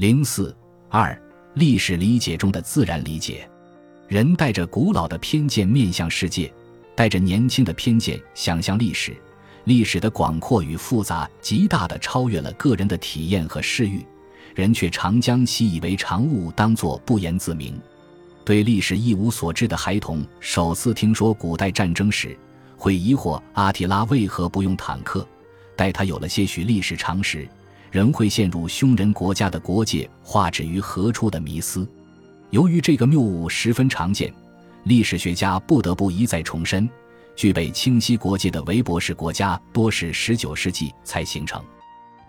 零四二历史理解中的自然理解，人带着古老的偏见面向世界，带着年轻的偏见想象历史。历史的广阔与复杂，极大地超越了个人的体验和视域，人却常将习以为常物当作不言自明。对历史一无所知的孩童，首次听说古代战争时，会疑惑阿提拉为何不用坦克。待他有了些许历史常识。仍会陷入凶人国家的国界画指于何处的迷思。由于这个谬误十分常见，历史学家不得不一再重申：具备清晰国界的韦伯式国家多是十九世纪才形成。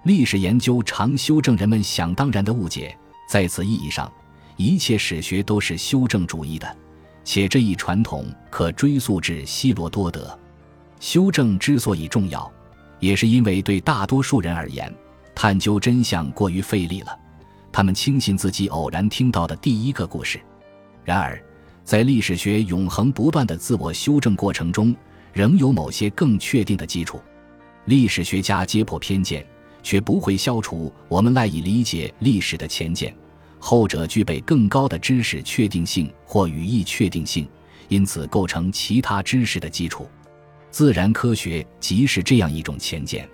历史研究常修正人们想当然的误解，在此意义上，一切史学都是修正主义的，且这一传统可追溯至希罗多德。修正之所以重要，也是因为对大多数人而言。探究真相过于费力了，他们轻信自己偶然听到的第一个故事。然而，在历史学永恒不断的自我修正过程中，仍有某些更确定的基础。历史学家揭破偏见，却不会消除我们赖以理解历史的浅见，后者具备更高的知识确定性或语义确定性，因此构成其他知识的基础。自然科学即是这样一种浅见。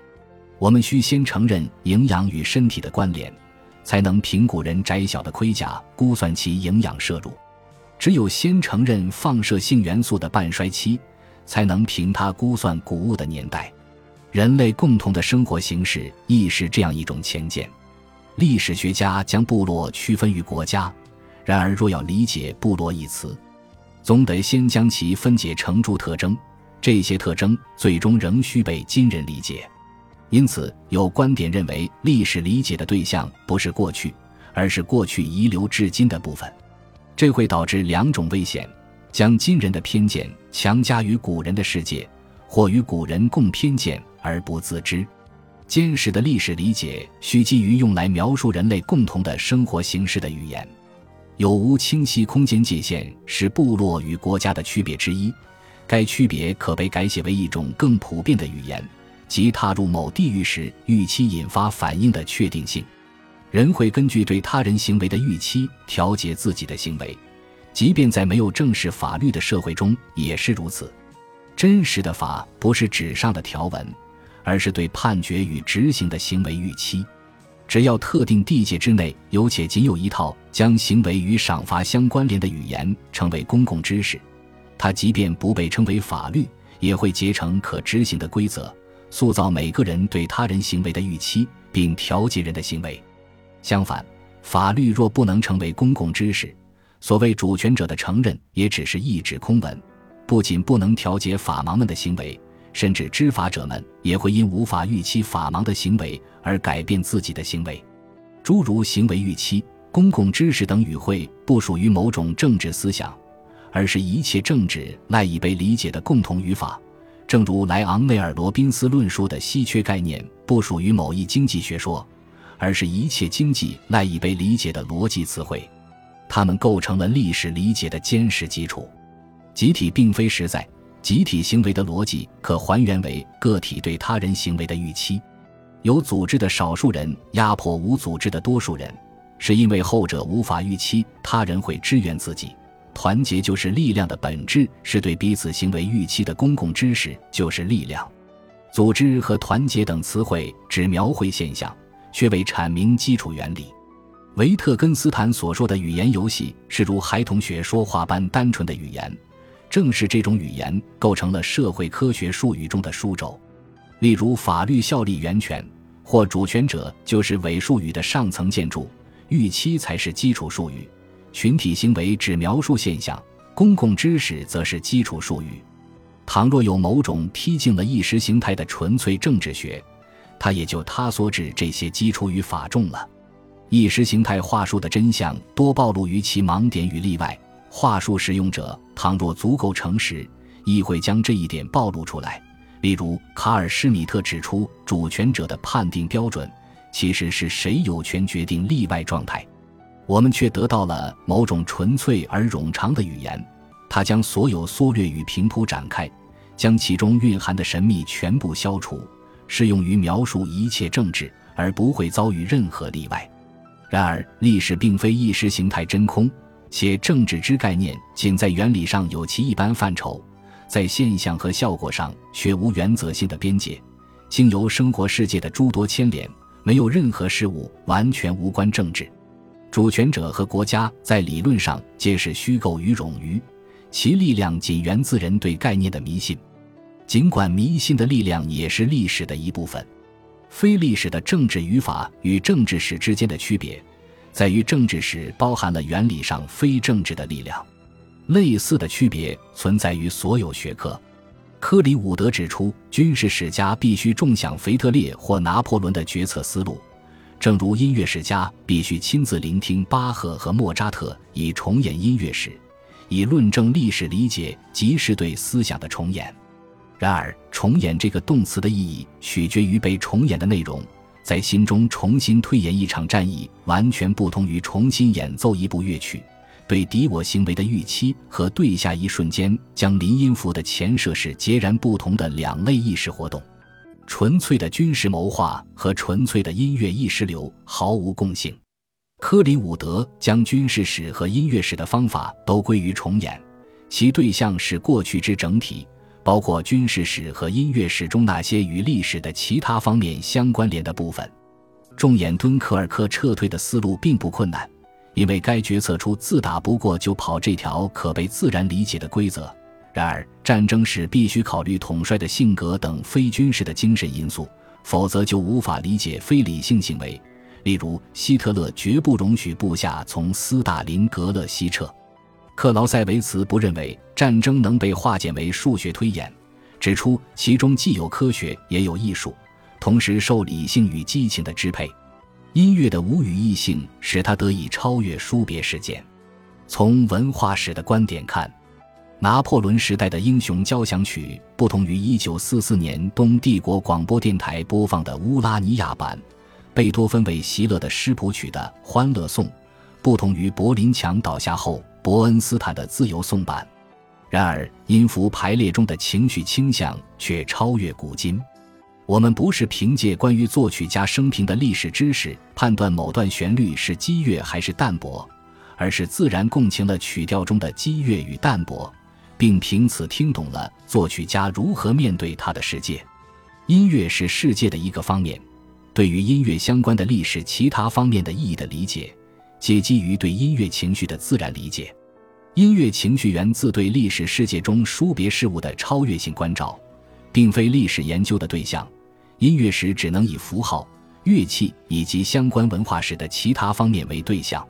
我们需先承认营养与身体的关联，才能评估人窄小的盔甲，估算其营养摄入。只有先承认放射性元素的半衰期，才能凭它估算谷物的年代。人类共同的生活形式亦是这样一种前见。历史学家将部落区分于国家，然而若要理解“部落”一词，总得先将其分解成诸特征。这些特征最终仍需被今人理解。因此，有观点认为，历史理解的对象不是过去，而是过去遗留至今的部分。这会导致两种危险：将今人的偏见强加于古人的世界，或与古人共偏见而不自知。坚实的历史理解需基于用来描述人类共同的生活形式的语言。有无清晰空间界限是部落与国家的区别之一，该区别可被改写为一种更普遍的语言。即踏入某地域时预期引发反应的确定性，人会根据对他人行为的预期调节自己的行为，即便在没有正式法律的社会中也是如此。真实的法不是纸上的条文，而是对判决与执行的行为预期。只要特定地界之内有且仅有一套将行为与赏罚相关联的语言成为公共知识，它即便不被称为法律，也会结成可执行的规则。塑造每个人对他人行为的预期，并调节人的行为。相反，法律若不能成为公共知识，所谓主权者的承认也只是一纸空文。不仅不能调节法盲们的行为，甚至知法者们也会因无法预期法盲的行为而改变自己的行为。诸如行为预期、公共知识等语汇，不属于某种政治思想，而是一切政治赖以被理解的共同语法。正如莱昂内尔·罗宾斯论述的稀缺概念不属于某一经济学说，而是一切经济赖以被理解的逻辑词汇，它们构成了历史理解的坚实基础。集体并非实在，集体行为的逻辑可还原为个体对他人行为的预期。有组织的少数人压迫无组织的多数人，是因为后者无法预期他人会支援自己。团结就是力量的本质，是对彼此行为预期的公共知识就是力量。组织和团结等词汇只描绘现象，却未阐明基础原理。维特根斯坦所说的语言游戏是如孩童学说话般单纯的语言，正是这种语言构成了社会科学术语中的枢轴。例如，法律效力源泉或主权者就是伪术语的上层建筑，预期才是基础术语。群体行为只描述现象，公共知识则是基础术语。倘若有某种踢进了意识形态的纯粹政治学，它也就塌缩至这些基础与法中了。意识形态话术的真相多暴露于其盲点与例外。话术使用者倘若足够诚实，亦会将这一点暴露出来。例如，卡尔·施米特指出，主权者的判定标准其实是谁有权决定例外状态。我们却得到了某种纯粹而冗长的语言，它将所有缩略与平铺展开，将其中蕴含的神秘全部消除，适用于描述一切政治，而不会遭遇任何例外。然而，历史并非意识形态真空，且政治之概念仅在原理上有其一般范畴，在现象和效果上却无原则性的边界，经由生活世界的诸多牵连，没有任何事物完全无关政治。主权者和国家在理论上皆是虚构与冗余，其力量仅源自人对概念的迷信。尽管迷信的力量也是历史的一部分。非历史的政治语法与政治史之间的区别，在于政治史包含了原理上非政治的力量。类似的区别存在于所有学科。科里伍德指出，军事史家必须重享腓特烈或拿破仑的决策思路，正如音乐史家必须亲自聆听巴赫和莫扎特，以重演音乐史，以论证历史理解即是对思想的重演。然而，重演这个动词的意义取决于被重演的内容。在心中重新推演一场战役，完全不同于重新演奏一部乐曲。对敌我行为的预期和对下一瞬间将临音符的前设是截然不同的两类意识活动。纯粹的军事谋划和纯粹的音乐意识流毫无共性。科林伍德将军事史和音乐史的方法都归于重演，其对象是过去之整体。包括军事史和音乐史中那些与历史的其他方面相关联的部分。重演敦刻尔克撤退的思路并不困难，因为该决策出自打不过就跑这条可被自然理解的规则。然而，战争时必须考虑统帅的性格等非军事的精神因素，否则就无法理解非理性行为。例如，希特勒绝不容许部下从斯大林格勒西撤。克劳塞维茨不认为战争能被化简为数学推演，指出其中既有科学也有艺术，同时受理性与激情的支配。音乐的无语异性使他得以超越书别事件。从文化史的观点看，拿破仑时代的英雄交响曲不同于1944年东帝国广播电台播放的乌拉尼亚版，贝多芬为席勒的诗谱曲的《欢乐颂》，不同于柏林墙倒下后。伯恩斯坦的自由颂版，然而音符排列中的情绪倾向却超越古今。我们不是凭借关于作曲家生平的历史知识判断某段旋律是激越还是淡泊，而是自然共情了曲调中的激越与淡泊，并凭此听懂了作曲家如何面对他的世界。音乐是世界的一个方面，对于音乐相关的历史其他方面的意义的理解。皆基于对音乐情绪的自然理解，音乐情绪源自对历史世界中殊别事物的超越性关照，并非历史研究的对象。音乐史只能以符号、乐器以及相关文化史的其他方面为对象。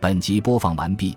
本集播放完毕，